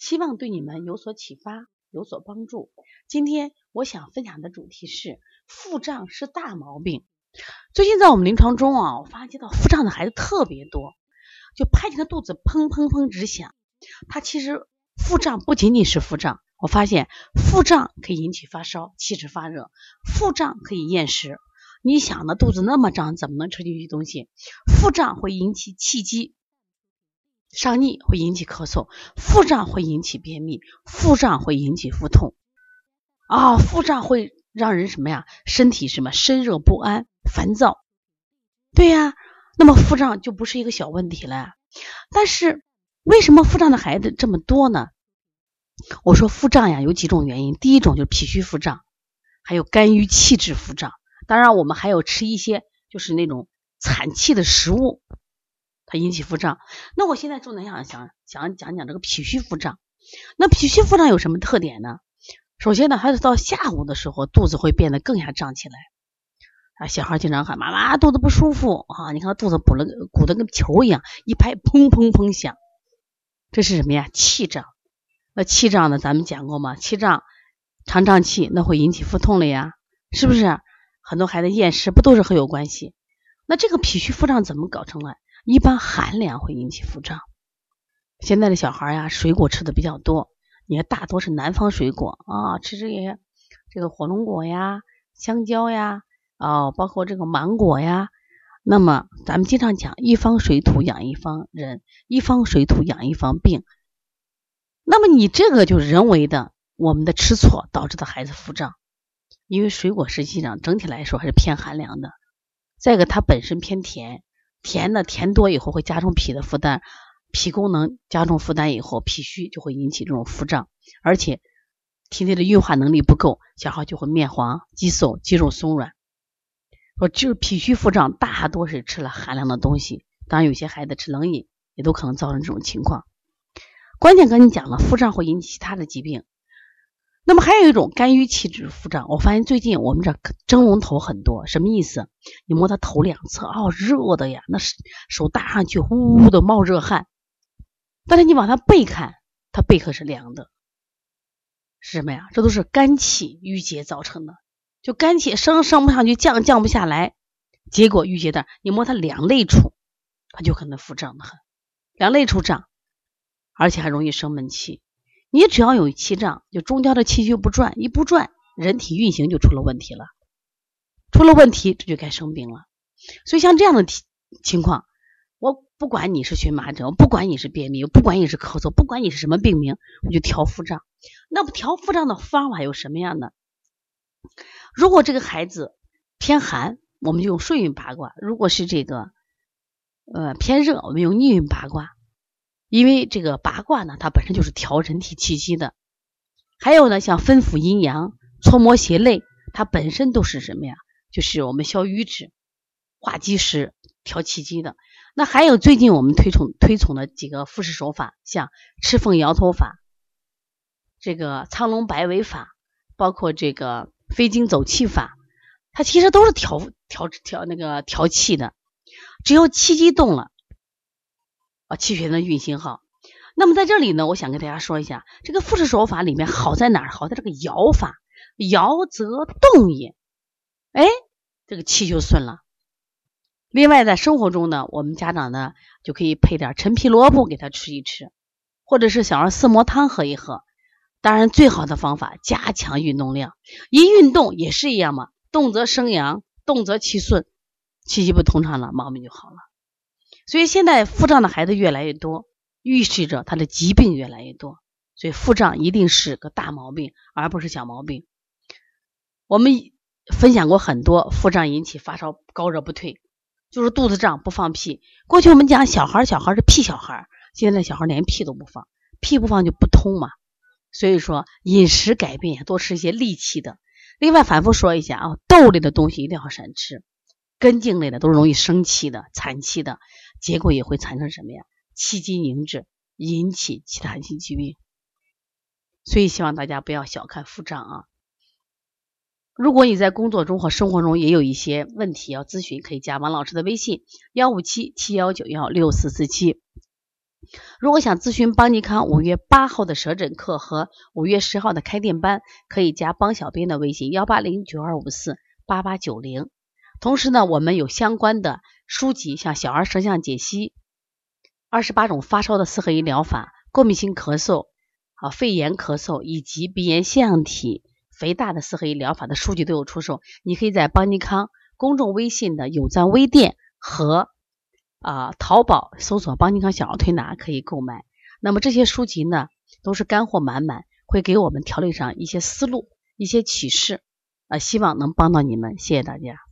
希望对你们有所启发、有所帮助。今天我想分享的主题是腹胀是大毛病。最近在我们临床中啊，我发现到腹胀的孩子特别多，就拍起的肚子砰砰砰直响。他其实腹胀不仅仅是腹胀。我发现腹胀可以引起发烧、气滞发热，腹胀可以厌食。你想呢？肚子那么胀，怎么能吃进去东西？腹胀会引起气机上逆，会引起咳嗽；腹胀会引起便秘；腹胀会引起腹痛。啊，腹胀会让人什么呀？身体什么？身热不安、烦躁。对呀，那么腹胀就不是一个小问题了。但是为什么腹胀的孩子这么多呢？我说腹胀呀，有几种原因。第一种就是脾虚腹胀，还有肝郁气滞腹胀。当然，我们还有吃一些就是那种产气的食物，它引起腹胀。那我现在重点想想想讲讲这个脾虚腹胀。那脾虚腹胀有什么特点呢？首先呢，还是到下午的时候，肚子会变得更加胀起来。啊，小孩经常喊妈妈肚子不舒服啊，你看他肚子鼓了鼓得跟球一样，一拍砰砰砰响，这是什么呀？气胀。那气胀呢？咱们讲过吗？气胀，常胀气，那会引起腹痛了呀，是不是？很多孩子厌食，不都是很有关系？那这个脾虚腹胀怎么搞成了？一般寒凉会引起腹胀。现在的小孩呀，水果吃的比较多，你看大多是南方水果啊，吃这些这个火龙果呀、香蕉呀，哦，包括这个芒果呀。那么咱们经常讲，一方水土养一方人，一方水土养一方病。那么你这个就是人为的，我们的吃错导致的孩子腹胀，因为水果实际上整体来说还是偏寒凉的。再一个，它本身偏甜，甜的甜多以后会加重脾的负担，脾功能加重负担以后，脾虚就会引起这种腹胀，而且体内的运化能力不够，小孩就会面黄肌瘦、肌肉松软。说就是脾虚腹胀，大多是吃了寒凉的东西，当然有些孩子吃冷饮也都可能造成这种情况。关键跟你讲了，腹胀会引起其他的疾病。那么还有一种肝郁气滞腹胀，我发现最近我们这蒸笼头很多，什么意思？你摸他头两侧，哦，热的呀，那是手搭上去，呼呼的冒热汗。但是你往他背看，他背可是凉的，是什么呀？这都是肝气郁结造成的，就肝气升升不上去，降降不下来，结果郁结的，你摸他两肋处，他就可能腹胀的很，两肋处胀。而且还容易生闷气，你只要有气胀，就中焦的气血不转，一不转，人体运行就出了问题了，出了问题，这就该生病了。所以像这样的情况，我不管你是荨麻疹，我不管你是便秘，我不管你是咳嗽，不管你是什么病名，我就调腹胀。那么调腹胀的方法有什么样的？如果这个孩子偏寒，我们就用顺运八卦；如果是这个呃偏热，我们用逆运八卦。因为这个八卦呢，它本身就是调人体气机的。还有呢，像分府阴阳、搓摩胁肋，它本身都是什么呀？就是我们消瘀滞、化积食、调气机的。那还有最近我们推崇推崇的几个复式手法，像赤凤摇头法、这个苍龙摆尾法，包括这个飞经走气法，它其实都是调调调那个调气的。只要气机动了。啊，气血的运行好。那么在这里呢，我想跟大家说一下，这个复式手法里面好在哪儿？好在这个摇法，摇则动也。哎，这个气就顺了。另外，在生活中呢，我们家长呢就可以配点陈皮萝卜给他吃一吃，或者是小儿四磨汤喝一喝。当然，最好的方法加强运动量，一运动也是一样嘛，动则生阳，动则气顺，气机不通畅了，毛病就好了。所以现在腹胀的孩子越来越多，预示着他的疾病越来越多。所以腹胀一定是个大毛病，而不是小毛病。我们分享过很多腹胀引起发烧、高热不退，就是肚子胀不放屁。过去我们讲小孩，小孩是屁小孩，现在小孩连屁都不放，屁不放就不通嘛，所以说饮食改变，多吃一些利气的。另外反复说一下啊，豆类的东西一定要少吃，根茎类的都是容易生气的、产气的，结果也会产生什么呀？气机凝滞，引起其他性疾病。所以希望大家不要小看腹胀啊。如果你在工作中或生活中也有一些问题要咨询，可以加王老师的微信：幺五七七幺九幺六四四七。如果想咨询邦尼康五月八号的舌诊课和五月十号的开店班，可以加邦小编的微信：幺八零九二五四八八九零。同时呢，我们有相关的书籍，像《小儿舌象解析》、二十八种发烧的四合一疗法、过敏性咳嗽、啊肺炎咳嗽以及鼻炎腺样体肥大的四合一疗法的书籍都有出售。你可以在邦尼康公众微信的有赞微店和。啊，淘宝搜索“邦尼康小儿推拿”可以购买。那么这些书籍呢，都是干货满满，会给我们调理上一些思路、一些启示。啊，希望能帮到你们，谢谢大家。